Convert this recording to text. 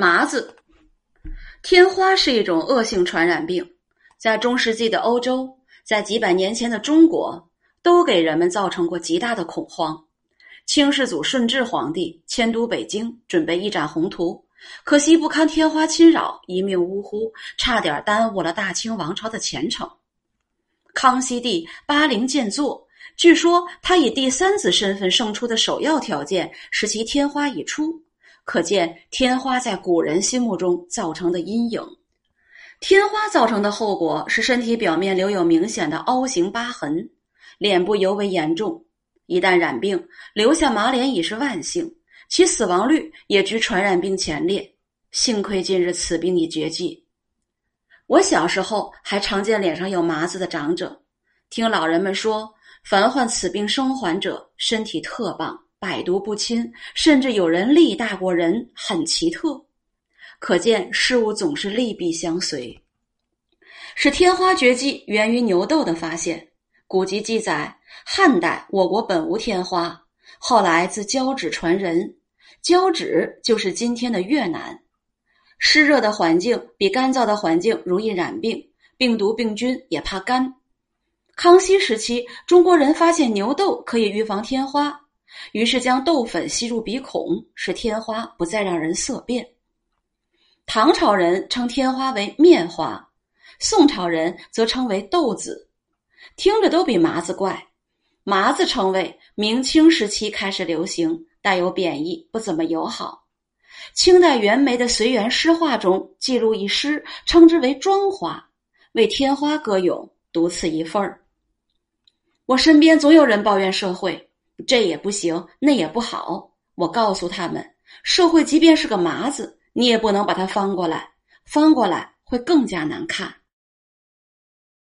麻子，天花是一种恶性传染病，在中世纪的欧洲，在几百年前的中国，都给人们造成过极大的恐慌。清世祖顺治皇帝迁都北京，准备一展宏图，可惜不堪天花侵扰，一命呜呼，差点耽误了大清王朝的前程。康熙帝八陵建作，据说他以第三子身份胜出的首要条件是其天花已出。可见天花在古人心目中造成的阴影。天花造成的后果是身体表面留有明显的凹形疤痕，脸部尤为严重。一旦染病，留下马脸已是万幸，其死亡率也居传染病前列。幸亏近日此病已绝迹。我小时候还常见脸上有麻子的长者，听老人们说，凡患此病生还者，身体特棒。百毒不侵，甚至有人力大过人，很奇特。可见事物总是利弊相随。使天花绝迹源于牛痘的发现。古籍记载，汉代我国本无天花，后来自交趾传人。交趾就是今天的越南。湿热的环境比干燥的环境容易染病，病毒病菌也怕干。康熙时期，中国人发现牛痘可以预防天花。于是将豆粉吸入鼻孔，使天花不再让人色变。唐朝人称天花为面花，宋朝人则称为豆子，听着都比麻子怪。麻子称谓明清时期开始流行，带有贬义，不怎么友好。清代袁枚的《随园诗话》中记录一诗，称之为妆花，为天花歌咏，独此一份儿。我身边总有人抱怨社会。这也不行，那也不好。我告诉他们，社会即便是个麻子，你也不能把它翻过来，翻过来会更加难看。